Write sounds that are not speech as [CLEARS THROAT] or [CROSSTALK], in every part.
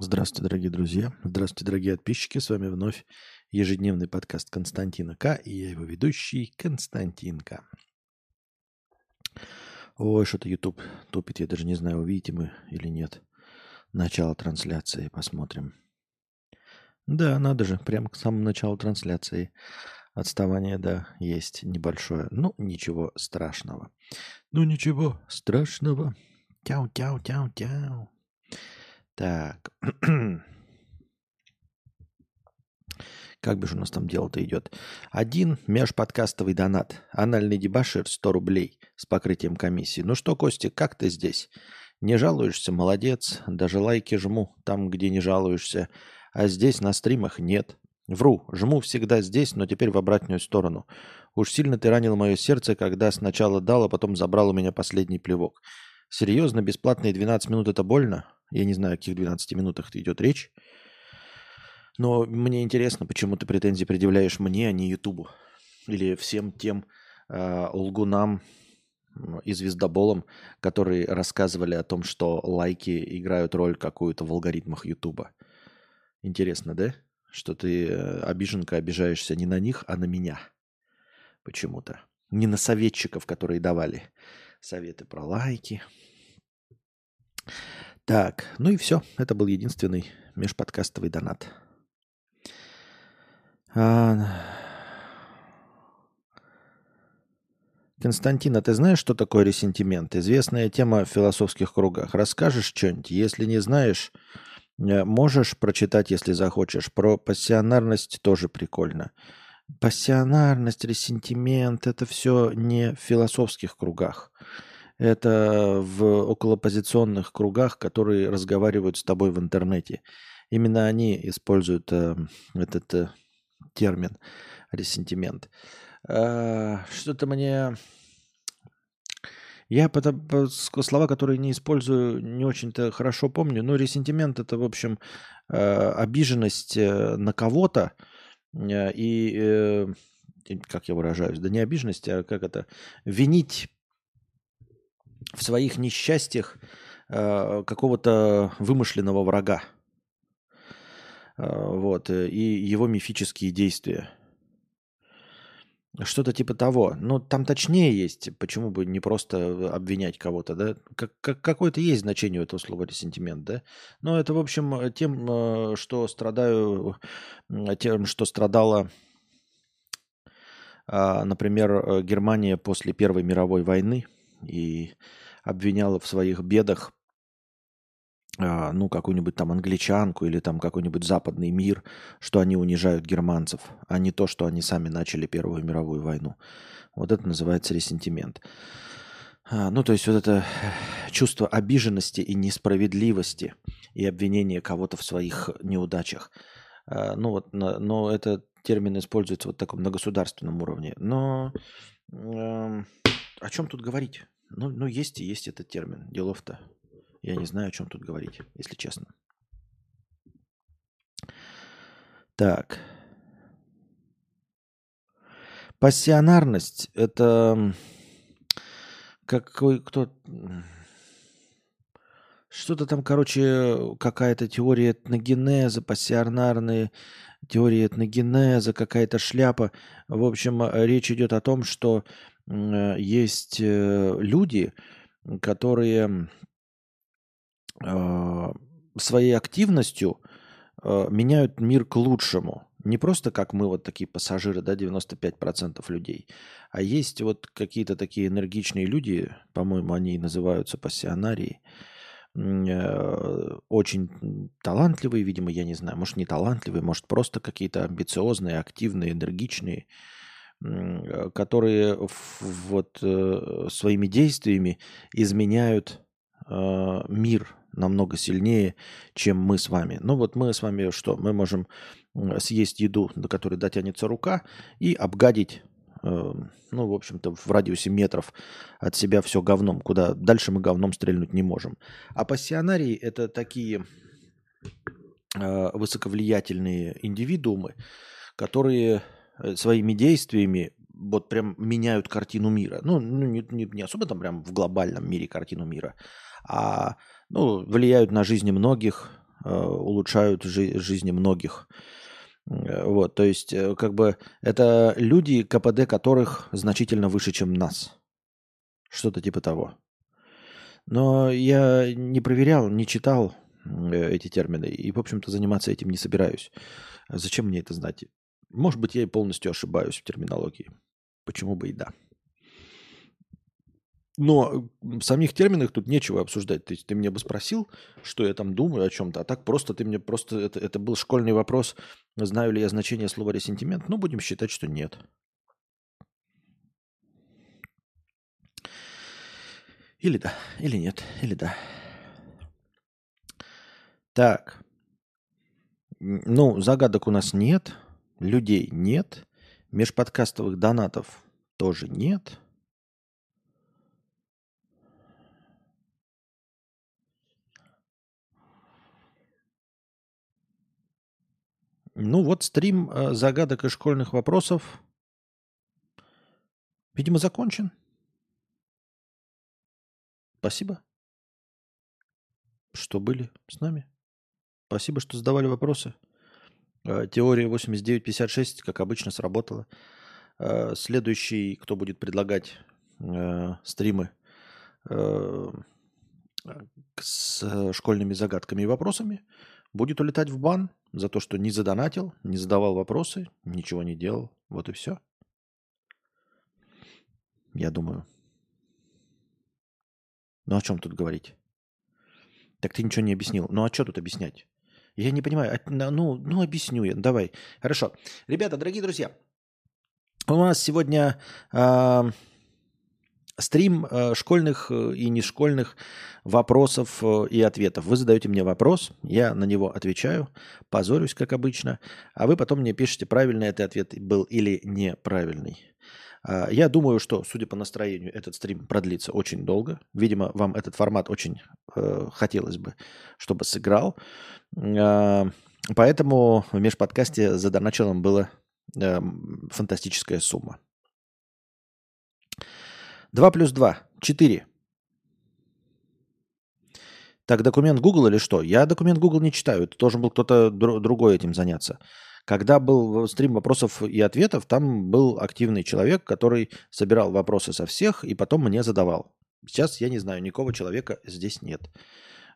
Здравствуйте, дорогие друзья. Здравствуйте, дорогие подписчики. С вами вновь ежедневный подкаст Константина К. И я его ведущий Константин К. Ой, что-то YouTube тупит. Я даже не знаю, увидите мы или нет. Начало трансляции. Посмотрим. Да, надо же. Прямо к самому началу трансляции. Отставание, да, есть небольшое. Ну, ничего страшного. Ну, ничего страшного. Тяу-тяу-тяу-тяу. Так. [CLEARS THROAT] Как же у нас там дело-то идет? Один межподкастовый донат. Анальный дебашир 100 рублей с покрытием комиссии. Ну что, Костя, как ты здесь? Не жалуешься? Молодец. Даже лайки жму там, где не жалуешься. А здесь на стримах нет. Вру, жму всегда здесь, но теперь в обратную сторону. Уж сильно ты ранил мое сердце, когда сначала дал, а потом забрал у меня последний плевок. Серьезно, бесплатные 12 минут это больно? Я не знаю, о каких 12 минутах идет речь. Но мне интересно, почему ты претензии предъявляешь мне, а не Ютубу. Или всем тем э, лгунам и звездоболам, которые рассказывали о том, что лайки играют роль какую-то в алгоритмах Ютуба. Интересно, да? Что ты, э, обиженка, обижаешься не на них, а на меня. Почему-то. Не на советчиков, которые давали советы про лайки. Так, ну и все. Это был единственный межподкастовый донат. А... Константин, а ты знаешь, что такое ресентимент? Известная тема в философских кругах. Расскажешь что-нибудь? Если не знаешь, э, можешь прочитать, если захочешь. Про пассионарность тоже прикольно. Пассионарность, ресентимент – это все не в философских кругах. Это в околопозиционных кругах, которые разговаривают с тобой в интернете. Именно они используют э, этот э, термин ресентимент. Э, что-то мне... Я потом, слова, которые не использую, не очень-то хорошо помню, но ресентимент это, в общем, э, обиженность э, на кого-то, Э, и, э, как я выражаюсь, да не обиженность, а как это, винить в своих несчастьях э, какого-то вымышленного врага. Вот, и его мифические действия. Что-то типа того. Но там точнее есть, почему бы не просто обвинять кого-то, да? Как, как, какое-то есть значение у этого слова ресентимент, да? Но это, в общем, тем, э, что страдаю, тем, что страдала, например, э, Германия после Первой мировой войны и обвиняла в своих бедах а, ну, какую-нибудь там англичанку или там какой-нибудь западный мир, что они унижают германцев, а не то, что они сами начали Первую мировую войну. Вот это называется ресентимент. А, ну, то есть вот это чувство обиженности и несправедливости и обвинение кого-то в своих неудачах. А, ну вот, но это термин используется вот таком на государственном уровне. Но о чем тут говорить? Ну, ну есть и есть этот термин. Делов-то я не знаю, о чем тут говорить, если честно. Так. Пассионарность – это какой кто что-то там, короче, какая-то теория этногенеза, пассионарные теории этногенеза, какая-то шляпа. В общем, речь идет о том, что есть э, люди, которые а, своей активностью а, меняют мир к лучшему. Не просто как мы вот такие пассажиры, да, 95% людей, а есть вот какие-то такие энергичные люди, по-моему, они называются пассионарии, э, очень талантливые, видимо, я не знаю, может не талантливые, может просто какие-то амбициозные, активные, энергичные, э, которые вот э, своими действиями изменяют мир намного сильнее, чем мы с вами. Ну вот мы с вами что? Мы можем съесть еду, до которой дотянется рука, и обгадить, э, ну, в общем-то, в радиусе метров от себя все говном, куда дальше мы говном стрельнуть не можем. А пассионарии – это такие э, высоковлиятельные индивидуумы, которые э, своими действиями вот прям меняют картину мира. Ну, ну не, не, не особо там прям в глобальном мире картину мира, а ну, влияют на жизни многих, э, улучшают жи- жизни многих. Э, Вот, то есть, э, как бы, это люди, КПД которых значительно выше, чем нас. Что-то типа того. Но я не проверял, не читал э, эти термины и, в общем-то, заниматься этим не собираюсь. Зачем мне это знать? Может быть, я и полностью ошибаюсь в терминологии. Почему бы и да. Но в самих терминах тут нечего обсуждать. Есть ты меня бы спросил, что я там думаю о чем-то, а так просто ты мне просто... Это, это был школьный вопрос, знаю ли я значение слова ресентимент. Ну, будем считать, что нет. Или да, или нет, или да. Так. Ну, загадок у нас нет, людей нет, межподкастовых донатов тоже нет. Ну вот стрим э, загадок и школьных вопросов, видимо, закончен. Спасибо, что были с нами. Спасибо, что задавали вопросы. Э, Теория 8956, как обычно, сработала. Э, Следующий, кто будет предлагать э, стримы э, с школьными загадками и вопросами, будет улетать в бан за то, что не задонатил, не задавал вопросы, ничего не делал. Вот и все. Я думаю. Ну о чем тут говорить? Так ты ничего не объяснил. Ну а что тут объяснять? Я не понимаю. Ну, ну объясню я. Давай. Хорошо. Ребята, дорогие друзья, у нас сегодня а, стрим а, школьных э, и не школьных вопросов э, и ответов. Вы задаете мне вопрос, я на него отвечаю, позорюсь, как обычно, а вы потом мне пишете, правильный это ответ был или неправильный. А, Я думаю, что, судя по настроению, этот стрим продлится очень долго. Видимо, вам этот формат очень э, хотелось бы, чтобы сыграл. А, Поэтому в межподкасте за началом была э, фантастическая сумма. 2 плюс 2 – 4. Так, документ Google или что? Я документ Google не читаю. Это должен был кто-то дру- другой этим заняться. Когда был стрим вопросов и ответов, там был активный человек, который собирал вопросы со всех и потом мне задавал. Сейчас я не знаю, никого человека здесь нет.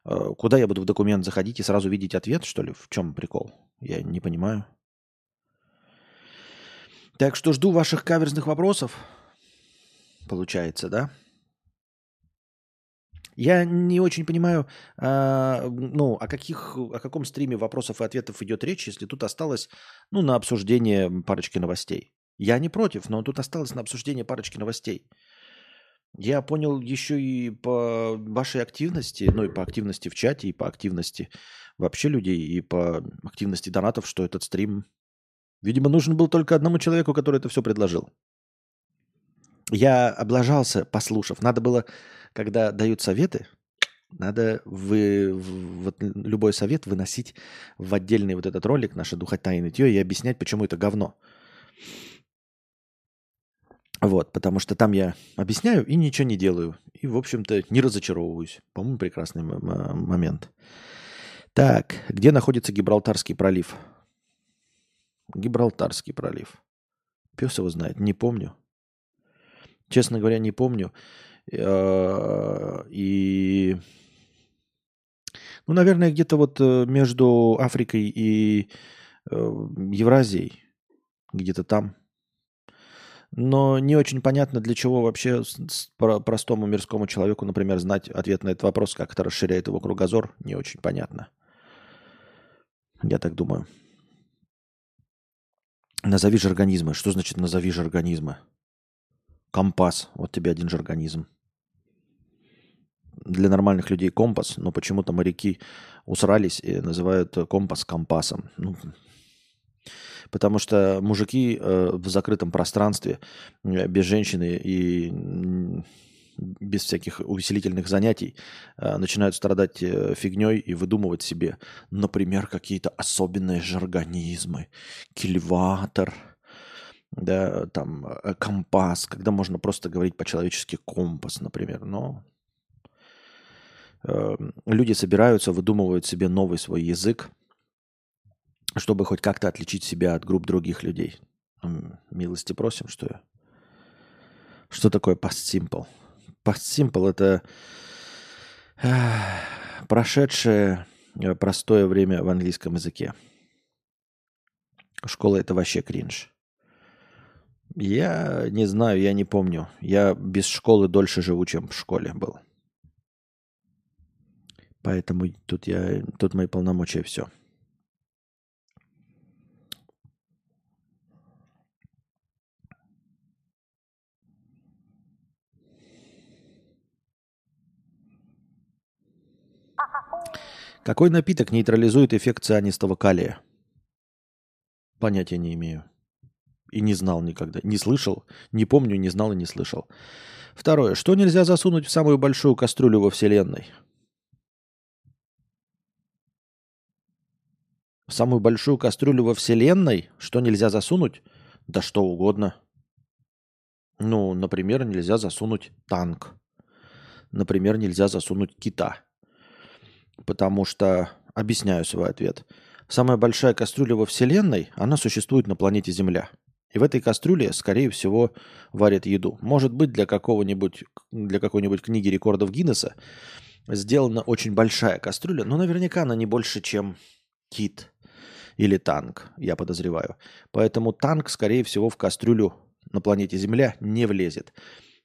Э, Куда я буду в документ заходить и сразу видеть ответ, что ли? В чем прикол? Я не понимаю. Так что жду ваших каверзных вопросов. Получается, да? Я не очень понимаю, а, ну, о, каких, о каком стриме вопросов и ответов идет речь, если тут осталось, ну, на обсуждение парочки новостей. Я не против, но тут осталось на обсуждение парочки новостей. Я понял еще и по вашей активности, ну, и по активности в чате, и по активности вообще людей, и по активности донатов, что этот стрим, видимо, нужен был только одному человеку, который это все предложил. Я облажался, послушав. Надо было, когда дают советы, надо вы, вот любой совет выносить в отдельный вот этот ролик «Наша духота и нытье» и объяснять, почему это говно. Вот, потому что там я объясняю и ничего не делаю. И, в общем-то, не разочаровываюсь. По-моему, прекрасный момент. Так, где находится Гибралтарский пролив? Гибралтарский пролив. Пес его знает, не помню. Честно говоря, не помню. Э, И, ну, наверное, где-то вот э, между Африкой и э, Евразией, где-то там. Но не очень понятно, для чего вообще простому мирскому человеку, например, знать ответ на этот вопрос, как это расширяет его кругозор, не очень понятно. Я так думаю. Назови же организмы. Что значит назови же организмы? Компас. Вот тебе один же организм. Для нормальных людей компас, но почему-то моряки усрались и называют компас компасом. Ну, потому что мужики э, в закрытом пространстве, э, без женщины и без всяких увеселительных занятий э, начинают страдать фигней и выдумывать себе, например, какие-то особенные же организмы, кильватор, да, там э, компас, когда можно просто говорить по-человечески компас, например. Но э, люди собираются, выдумывают себе новый свой язык, чтобы хоть как-то отличить себя от групп других людей. Милости просим, что я. Что такое past simple? Past simple это прошедшее э, простое время в английском языке. Школа это вообще кринж. Я не знаю, я не помню. Я без школы дольше живу, чем в школе был. Поэтому тут, я, тут мои полномочия все. Какой напиток нейтрализует эффект цианистого калия? Понятия не имею. И не знал никогда. Не слышал. Не помню, не знал и не слышал. Второе. Что нельзя засунуть в самую большую кастрюлю во Вселенной? В самую большую кастрюлю во Вселенной? Что нельзя засунуть? Да что угодно. Ну, например, нельзя засунуть танк. Например, нельзя засунуть кита. Потому что, объясняю свой ответ, самая большая кастрюля во Вселенной, она существует на планете Земля. И в этой кастрюле, скорее всего, варят еду. Может быть, для какого-нибудь, для какой-нибудь книги рекордов Гиннесса сделана очень большая кастрюля, но наверняка она не больше, чем кит или танк, я подозреваю. Поэтому танк, скорее всего, в кастрюлю на планете Земля не влезет.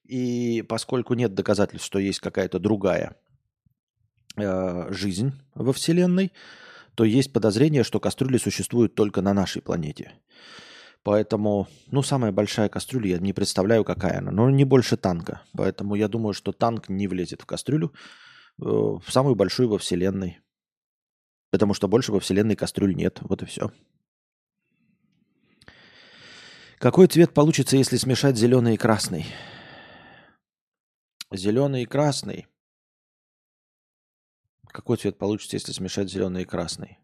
И поскольку нет доказательств, что есть какая-то другая э, жизнь во Вселенной, то есть подозрение, что кастрюли существуют только на нашей планете. Поэтому, ну, самая большая кастрюля, я не представляю, какая она, но не больше танка. Поэтому я думаю, что танк не влезет в кастрюлю, э, в самую большую во Вселенной. Потому что больше во Вселенной кастрюль нет. Вот и все. Какой цвет получится, если смешать зеленый и красный? Зеленый и красный. Какой цвет получится, если смешать зеленый и красный?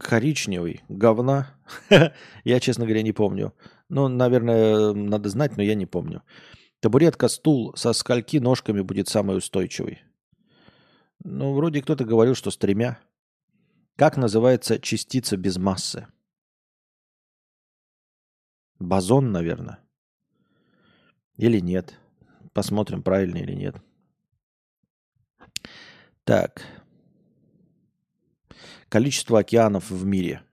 Коричневый, говна. [LAUGHS] я, честно говоря, не помню. Ну, наверное, надо знать, но я не помню. Табуретка, стул со скольки ножками будет самый устойчивый? Ну, вроде кто-то говорил, что с тремя. Как называется частица без массы? Бозон, наверное. Или нет. Посмотрим, правильно или нет. Так. Количество океанов в мире.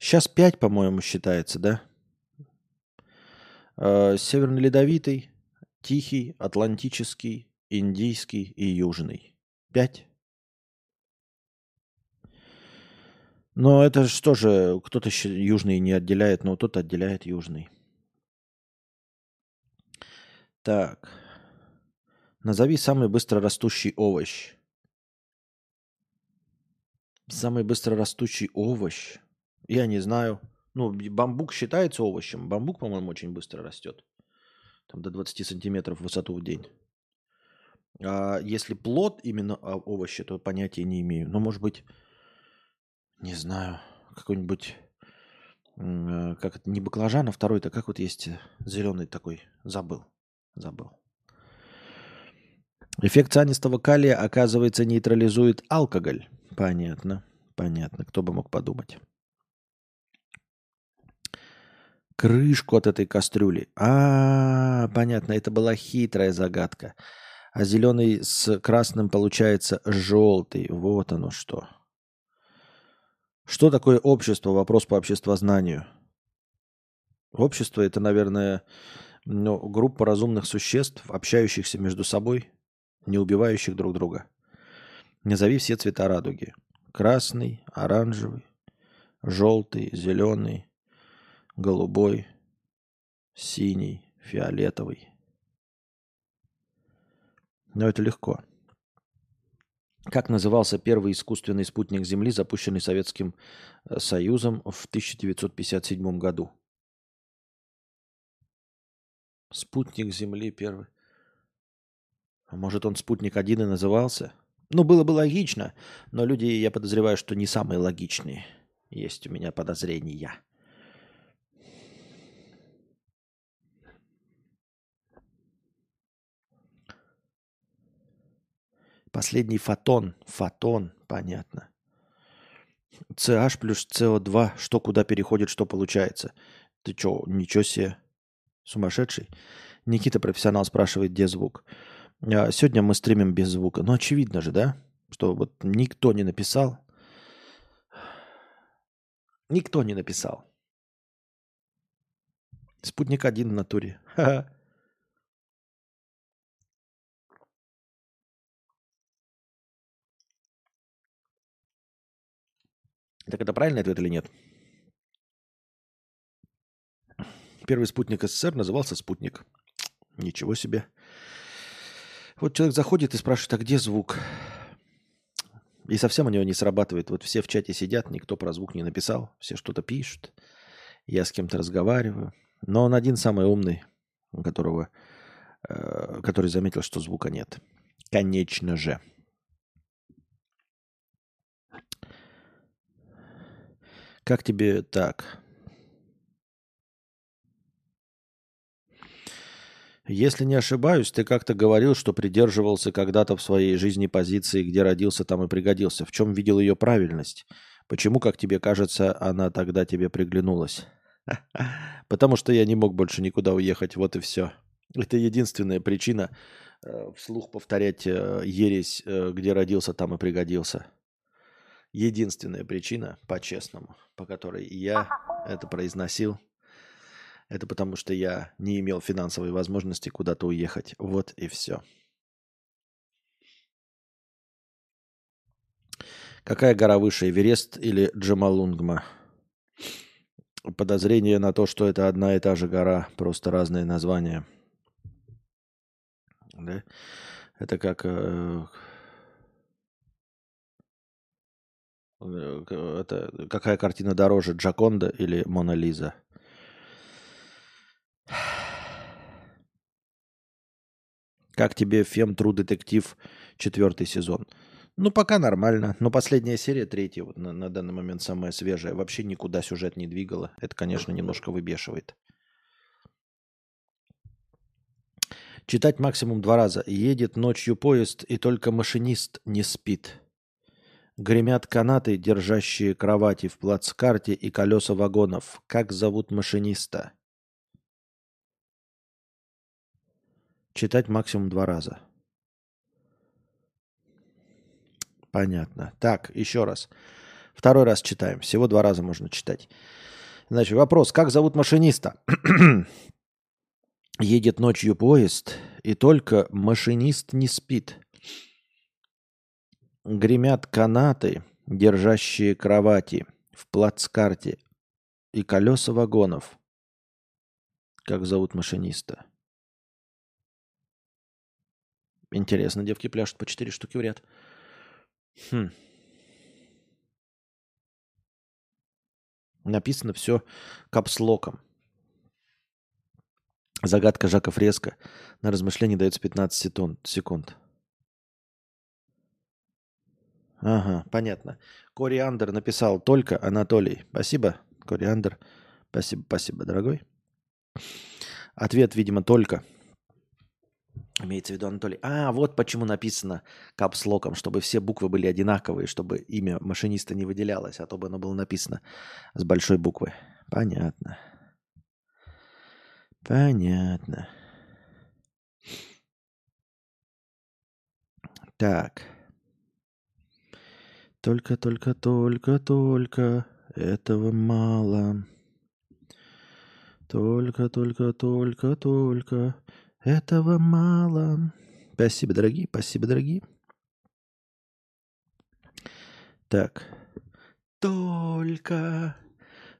Сейчас 5, по-моему, считается, да? Э, Северно-ледовитый, Тихий, Атлантический, Индийский и Южный. Пять. Но это что же, кто-то южный не отделяет, но тот отделяет южный. Так. Назови самый быстро растущий овощ. Самый быстро растущий овощ? Я не знаю. Ну, бамбук считается овощем. Бамбук, по-моему, очень быстро растет. Там до 20 сантиметров в высоту в день. А если плод именно овощи, то понятия не имею. Но, может быть, не знаю, какой-нибудь, э, как это, не баклажан, а второй-то, как вот есть э, зеленый такой, забыл, забыл. Эффект цианистого калия, оказывается, нейтрализует алкоголь. Понятно, понятно. Кто бы мог подумать. Крышку от этой кастрюли. А, понятно, это была хитрая загадка. А зеленый с красным получается желтый. Вот оно что. Что такое общество? Вопрос по обществознанию. Общество это, наверное, ну, группа разумных существ, общающихся между собой, не убивающих друг друга. Назови все цвета радуги. Красный, оранжевый, желтый, зеленый, голубой, синий, фиолетовый. Но это легко. Как назывался первый искусственный спутник Земли, запущенный Советским э, Союзом в 1957 году? Спутник Земли первый. А может, он спутник один и назывался? Ну, было бы логично, но люди, я подозреваю, что не самые логичные. Есть у меня подозрения. Последний фотон. Фотон, понятно. CH плюс CO2. Что куда переходит, что получается. Ты что, ничего себе. Сумасшедший. Никита, профессионал, спрашивает, где звук. Сегодня мы стримим без звука. Ну, очевидно же, да? Что вот никто не написал. Никто не написал. Спутник один в натуре. Ха-ха. Так это правильный ответ или нет? Первый спутник СССР назывался «Спутник». Ничего себе. Вот человек заходит и спрашивает, а где звук? И совсем у него не срабатывает. Вот все в чате сидят, никто про звук не написал, все что-то пишут. Я с кем-то разговариваю. Но он один самый умный, которого, э, который заметил, что звука нет. Конечно же. Как тебе так? Если не ошибаюсь, ты как-то говорил, что придерживался когда-то в своей жизни позиции, где родился, там и пригодился. В чем видел ее правильность? Почему, как тебе кажется, она тогда тебе приглянулась? [LAUGHS] Потому что я не мог больше никуда уехать, вот и все. Это единственная причина э, вслух повторять э, ересь, э, где родился, там и пригодился единственная причина, по-честному, по которой я это произносил, это потому что я не имел финансовой возможности куда-то уехать. Вот и все. Какая гора выше, Эверест или Джамалунгма? Подозрение на то, что это одна и та же гора, просто разные названия. Да? Это как э, Э, это, какая картина дороже, Джаконда или Мона Лиза? Как тебе Фем Тру Детектив четвертый сезон? Ну, пока нормально. Но последняя серия, третья, вот на, на данный момент самая свежая, вообще никуда сюжет не двигала. Это, конечно, немножко выбешивает. Читать максимум два раза. Едет ночью поезд, и только машинист не спит. Гремят канаты, держащие кровати в плацкарте и колеса вагонов. Как зовут машиниста? Читать максимум два раза. Понятно. Так, еще раз. Второй раз читаем. Всего два раза можно читать. Значит, вопрос. Как зовут машиниста? [CLEARS THROAT] Едет ночью поезд, и только машинист не спит. Гремят канаты, держащие кровати в плацкарте и колеса вагонов. Как зовут машиниста? Интересно, девки пляшут по четыре штуки в ряд. Хм. Написано все капслоком. Загадка Жака Фреско. На размышление дается 15 секунд. Ага, понятно. Кориандр написал только Анатолий. Спасибо, Кориандр. Спасибо, спасибо, дорогой. Ответ, видимо, только. Имеется в виду Анатолий. А, вот почему написано капслоком, чтобы все буквы были одинаковые, чтобы имя машиниста не выделялось, а то бы оно было написано с большой буквы. Понятно. Понятно. Так. Только, только, только, только этого мало. Только, только, только, только этого мало. Спасибо, дорогие, спасибо, дорогие. Так. Только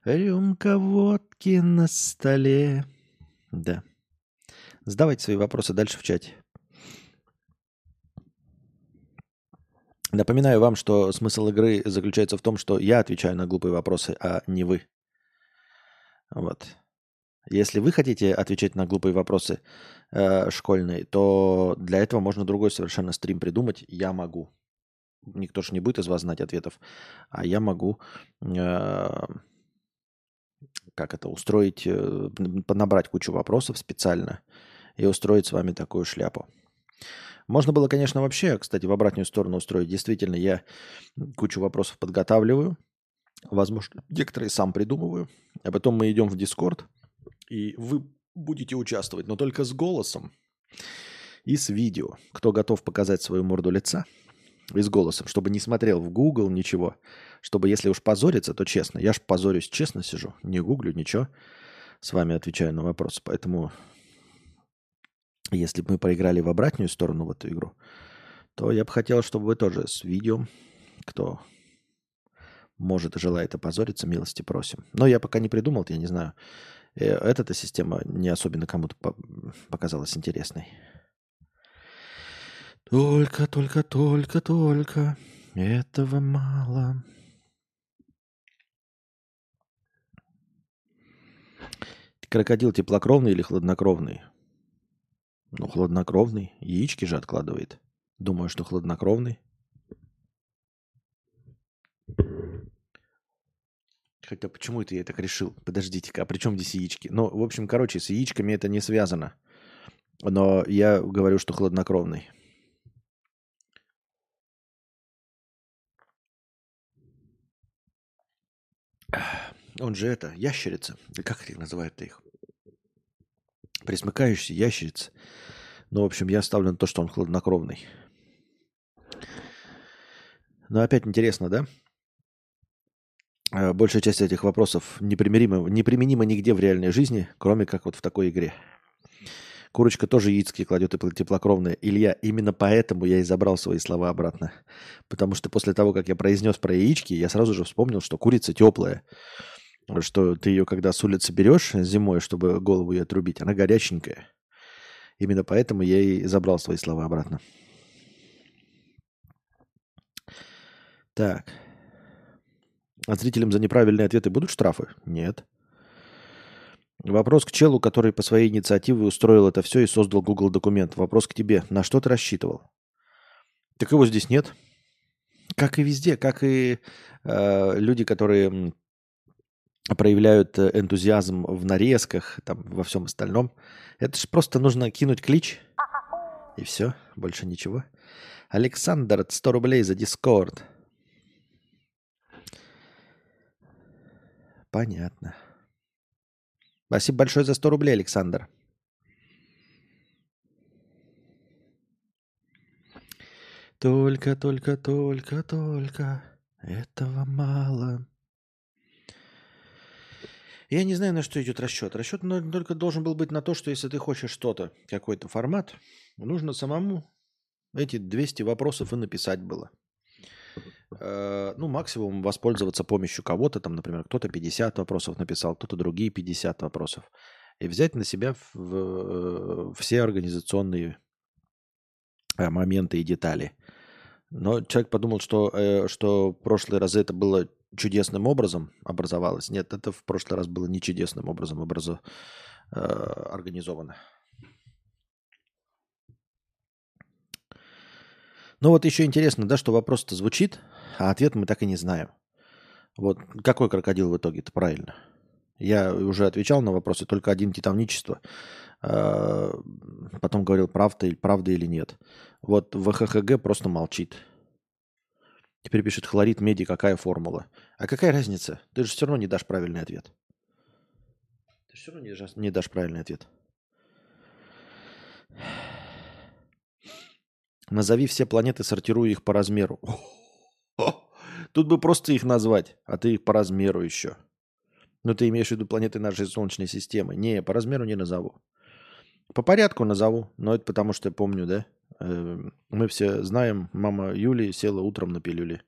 рюмка водки на столе. Да. Задавайте свои вопросы дальше в чате. Напоминаю вам, что смысл игры заключается в том, что я отвечаю на глупые вопросы, а не вы. Вот. Если вы хотите отвечать на глупые вопросы э, школьные, то для этого можно другой совершенно стрим придумать. Я могу. Никто же не будет из вас знать ответов. А я могу, э, как это, устроить, э, набрать кучу вопросов специально и устроить с вами такую шляпу. Можно было, конечно, вообще, кстати, в обратную сторону устроить. Действительно, я кучу вопросов подготавливаю. Возможно, некоторые сам придумываю. А потом мы идем в Дискорд, и вы будете участвовать, но только с голосом и с видео. Кто готов показать свою морду лица и с голосом, чтобы не смотрел в Google ничего, чтобы если уж позориться, то честно. Я ж позорюсь, честно сижу, не гуглю ничего, с вами отвечаю на вопросы. Поэтому если бы мы проиграли в обратную сторону в эту игру, то я бы хотел, чтобы вы тоже с видео, кто может и желает опозориться, милости просим. Но я пока не придумал, я не знаю. Э, эта система не особенно кому-то показалась интересной. Только, только, только, только этого мало. Крокодил теплокровный или хладнокровный? Ну, хладнокровный. Яички же откладывает. Думаю, что хладнокровный. Хотя почему это я так решил? Подождите-ка, а при чем здесь яички? Ну, в общем, короче, с яичками это не связано. Но я говорю, что хладнокровный. Он же это, ящерица. Как их называют-то их? Присмыкающийся, ящерица. Ну, в общем, я ставлю на то, что он хладнокровный. Но опять интересно, да? Э, большая часть этих вопросов непримирима, неприменима нигде в реальной жизни, кроме как вот в такой игре. Курочка тоже яицки кладет и теплокровная. Илья, именно поэтому я и забрал свои слова обратно. Потому что после того, как я произнес про яички, я сразу же вспомнил, что курица теплая. Что ты ее, когда с улицы берешь зимой, чтобы голову ее отрубить, она горяченькая. Именно поэтому я и забрал свои слова обратно. Так. А зрителям за неправильные ответы будут штрафы? Нет. Вопрос к челу, который по своей инициативе устроил это все и создал Google документ. Вопрос к тебе. На что ты рассчитывал? Так его здесь нет. Как и везде, как и э, люди, которые проявляют э, энтузиазм в нарезках, там, во всем остальном. Это же просто нужно кинуть клич, и все, больше ничего. Александр, 100 рублей за Дискорд. Понятно. Спасибо большое за 100 рублей, Александр. Только, только, только, только этого мало. Я не знаю, на что идет расчет. Расчет только должен был быть на то, что если ты хочешь что-то, какой-то формат, нужно самому эти 200 вопросов и написать было. Э, ну, максимум воспользоваться помощью кого-то, там, например, кто-то 50 вопросов написал, кто-то другие 50 вопросов. И взять на себя в, в, все организационные э, моменты и детали. Но человек подумал, что, э, что в прошлые разы это было чудесным образом образовалось. Нет, это в прошлый раз было не чудесным образом образо, э, организовано. Ну вот еще интересно, да, что вопрос-то звучит, а ответ мы так и не знаем. Вот какой крокодил в итоге-то правильно? Я уже отвечал на вопросы, только один титаничество. А, потом говорил, правда, правда или нет. Вот ВХХГ просто молчит. Теперь пишет хлорид меди, какая формула. А какая разница? Ты же все равно не дашь правильный ответ. Ты же все равно не дашь правильный ответ. Назови все планеты, сортируй их по размеру. Тут бы просто их назвать, а ты их по размеру еще. Ну, ты имеешь в виду планеты нашей Солнечной системы. Не, по размеру не назову. По порядку назову, но это потому, что я помню, да? Эм, мы все знаем, мама Юли села утром на пилюли.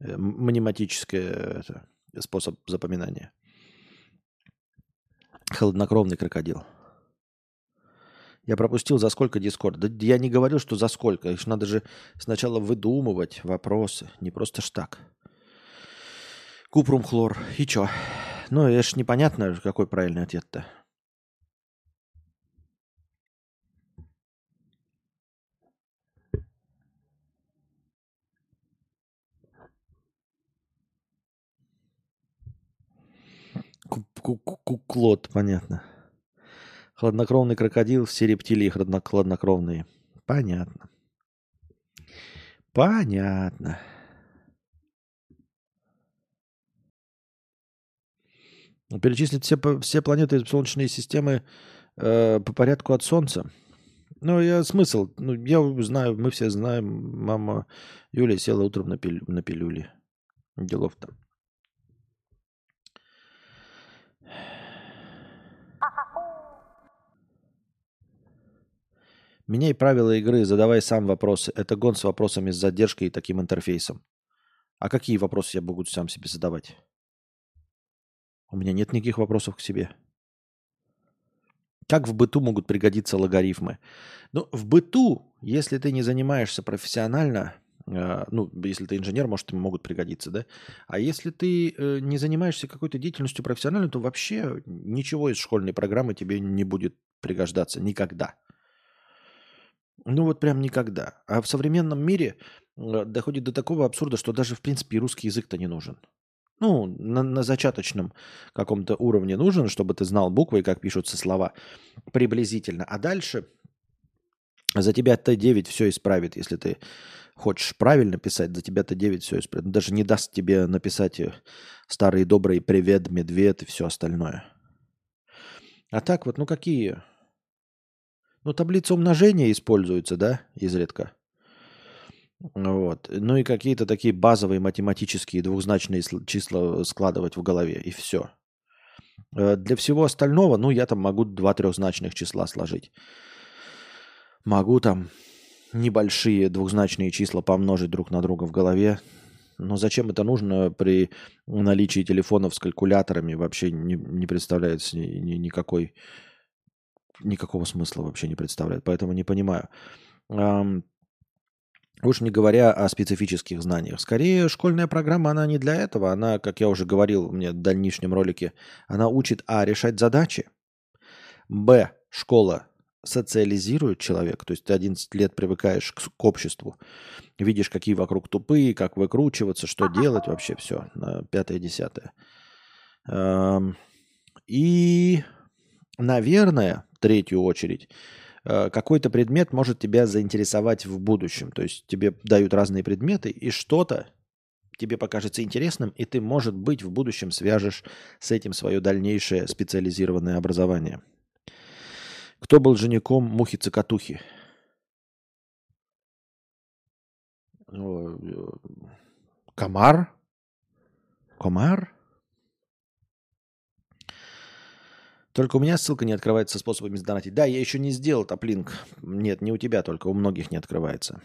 Э, мнематический способ запоминания. Холоднокровный крокодил. Я пропустил, за сколько Дискорд. Да я не говорил, что за сколько. Их надо же сначала выдумывать вопросы. Не просто ж так. Купрум хлор. И чё? Ну, это ж непонятно, какой правильный ответ-то. Куклот, понятно. Хладнокровный крокодил, все рептилии хладнокровные. Понятно. Понятно. Перечислить все, все планеты Солнечной системы э, по порядку от Солнца. Ну, я смысл. Ну, я знаю, мы все знаем. Мама Юля села утром на, пилю, на пилюли. Делов-то. Меняй правила игры, задавай сам вопросы. Это гон с вопросами с задержкой и таким интерфейсом. А какие вопросы я могу сам себе задавать? У меня нет никаких вопросов к себе. Как в быту могут пригодиться логарифмы? Ну, в быту, если ты не занимаешься профессионально, э, ну, если ты инженер, может, им могут пригодиться, да? А если ты э, не занимаешься какой-то деятельностью профессионально, то вообще ничего из школьной программы тебе не будет пригождаться никогда. Ну вот прям никогда. А в современном мире э, доходит до такого абсурда, что даже, в принципе, русский язык-то не нужен ну, на, на зачаточном каком-то уровне нужен, чтобы ты знал буквы и как пишутся слова приблизительно. А дальше за тебя Т9 все исправит, если ты хочешь правильно писать, за тебя Т9 все исправит. Даже не даст тебе написать э, старый добрый привет, медведь и все остальное. А так вот, ну какие? Ну, таблица умножения используется, да, изредка. Вот. Ну и какие-то такие базовые математические двухзначные числа складывать в голове, и все. Э, для всего остального, ну, я там могу два трехзначных числа сложить. Могу там небольшие двухзначные числа помножить друг на друга в голове. Но зачем это нужно при наличии телефонов с калькуляторами, вообще не, не представляется ни, ни, никакой, никакого смысла вообще не представляет. Поэтому не понимаю. Уж не говоря о специфических знаниях. Скорее, школьная программа, она не для этого. Она, как я уже говорил мне в дальнейшем ролике, она учит, а, решать задачи, б, школа социализирует человека, то есть ты 11 лет привыкаешь к, к обществу, видишь, какие вокруг тупые, как выкручиваться, что делать, вообще все, пятое-десятое. И, наверное, третью очередь, Э, какой-то предмет может тебя заинтересовать в будущем. То есть тебе дают разные предметы, и что-то тебе покажется интересным, и ты, может быть, в будущем свяжешь с этим свое дальнейшее специализированное образование. Кто был жеником мухи-цокотухи? Э, комар? Комар? Только у меня ссылка не открывается со способами сдонатить. Да, я еще не сделал топлинк. Нет, не у тебя только, у многих не открывается.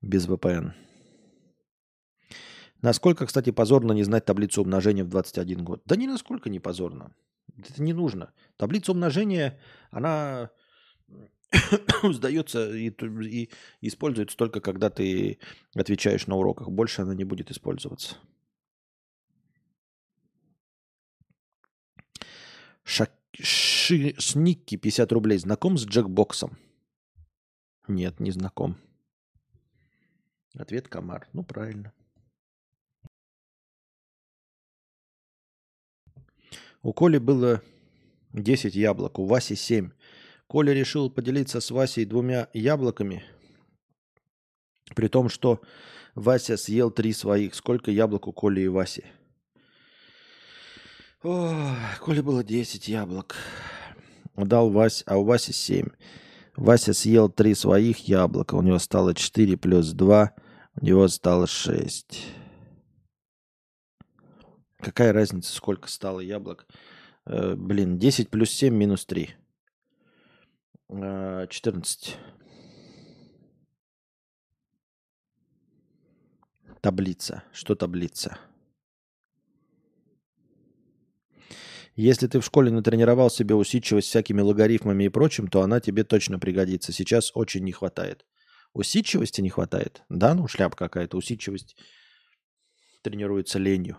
Без VPN. Насколько, кстати, позорно не знать таблицу умножения в 21 год? Да ни насколько не позорно. Это не нужно. Таблица умножения, она [COUGHS] сдается и, и используется только когда ты отвечаешь на уроках. Больше она не будет использоваться. Шак... Ши... Шникки 50 рублей. Знаком с Джекбоксом? Нет, не знаком. Ответ комар. Ну, правильно. У Коли было 10 яблок, у Васи 7. Коля решил поделиться с Васей двумя яблоками, при том, что Вася съел три своих. Сколько яблок у Коли и Васи? О, Коле было 10 яблок. Дал Вась, а у Васи 7. Вася съел 3 своих яблока. У него стало 4 плюс 2. У него стало 6. Какая разница, сколько стало яблок? Э, блин, 10 плюс 7 минус 3. Э, 14. Таблица. Что таблица? Если ты в школе натренировал себе усидчивость всякими логарифмами и прочим, то она тебе точно пригодится. Сейчас очень не хватает. Усидчивости не хватает? Да, ну шляп какая-то. Усидчивость тренируется ленью.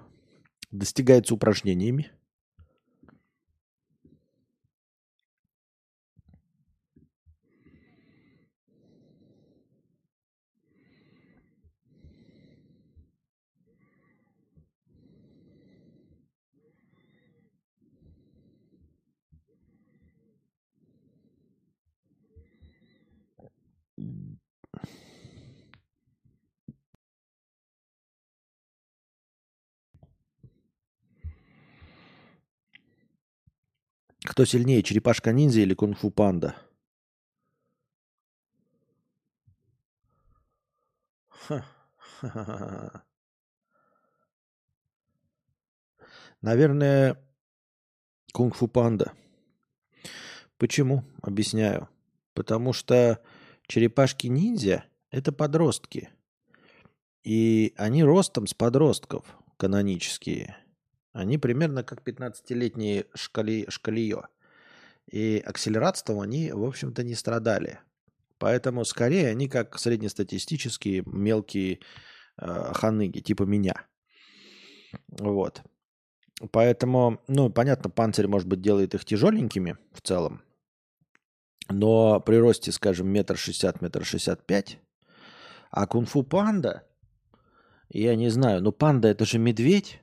Достигается упражнениями. Кто сильнее, черепашка-ниндзя или кунг-фу панда? Наверное, кунг-фу панда. Почему? Объясняю. Потому что черепашки-ниндзя – это подростки. И они ростом с подростков канонические. Они примерно как 15-летние шкали, шкалиё. И акселератством они, в общем-то, не страдали. Поэтому скорее они как среднестатистические мелкие э, ханыги, типа меня. Вот. Поэтому, ну, понятно, панцирь, может быть, делает их тяжеленькими в целом. Но при росте, скажем, метр шестьдесят, метр шестьдесят пять, а кунг-фу панда, я не знаю, ну панда это же медведь,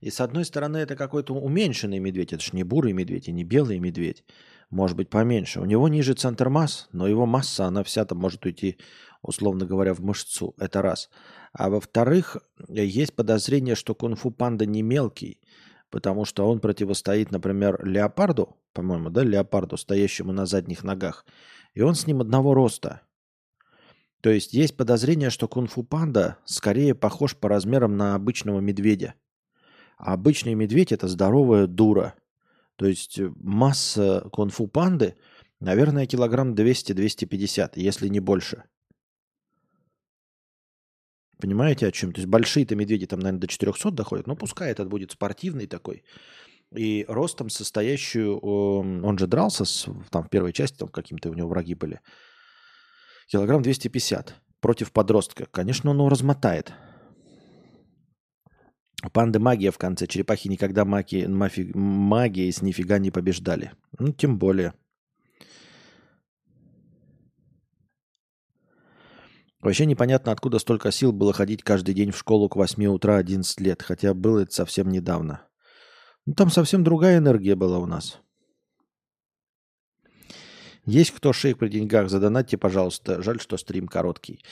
и с одной стороны это какой-то уменьшенный медведь, это же не бурый медведь и не белый медведь, может быть поменьше. У него ниже центр масс, но его масса, она вся там может уйти, условно говоря, в мышцу, это раз. А во-вторых, есть подозрение, что кунг-фу панда не мелкий, потому что он противостоит, например, леопарду, по-моему, да, леопарду, стоящему на задних ногах, и он с ним одного роста. То есть есть подозрение, что кунг-фу панда скорее похож по размерам на обычного медведя. А обычный медведь – это здоровая дура. То есть э, масса кунг-фу панды, наверное, килограмм 200-250, если не больше. Понимаете, о чем? То есть большие-то медведи там, наверное, до 400 доходят, но пускай этот будет спортивный такой. И ростом состоящую, он же дрался с, там в первой части, там каким-то у него враги были, килограмм 250 против подростка. Конечно, он его размотает. Панды магия в конце. Черепахи никогда маги, мафи, магией с нифига не побеждали. Ну, тем более. Вообще непонятно, откуда столько сил было ходить каждый день в школу к 8 утра 11 лет, хотя было это совсем недавно. Ну, там совсем другая энергия была у нас. Есть кто шейк при деньгах? Задонатьте, пожалуйста. Жаль, что стрим короткий.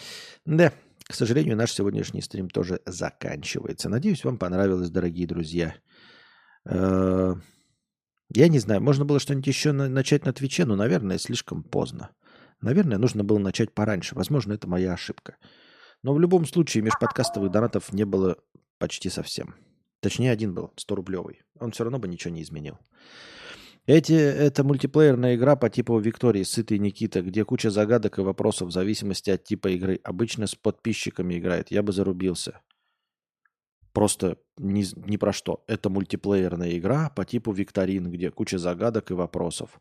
Да, к сожалению, наш сегодняшний стрим тоже заканчивается. Надеюсь, вам понравилось, дорогие друзья. Э, я не знаю, можно было что-нибудь еще начать на Твиче, но, наверное, слишком поздно. Наверное, нужно было начать пораньше. Возможно, это моя ошибка. Но в любом случае межподкастовых донатов не было почти совсем. Точнее, один был, 100-рублевый. Он все равно бы ничего не изменил. Эти, это мультиплеерная игра по типу Виктории, Сытый Никита, где куча загадок и вопросов в зависимости от типа игры. Обычно с подписчиками играет. Я бы зарубился. Просто ни, ни про что. Это мультиплеерная игра по типу викторин, где куча загадок и вопросов.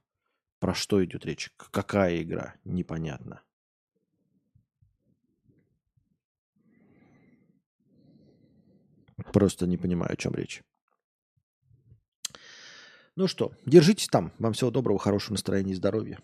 Про что идет речь? Какая игра? Непонятно. Просто не понимаю, о чем речь. Ну что, держитесь там. Вам всего доброго, хорошего настроения и здоровья.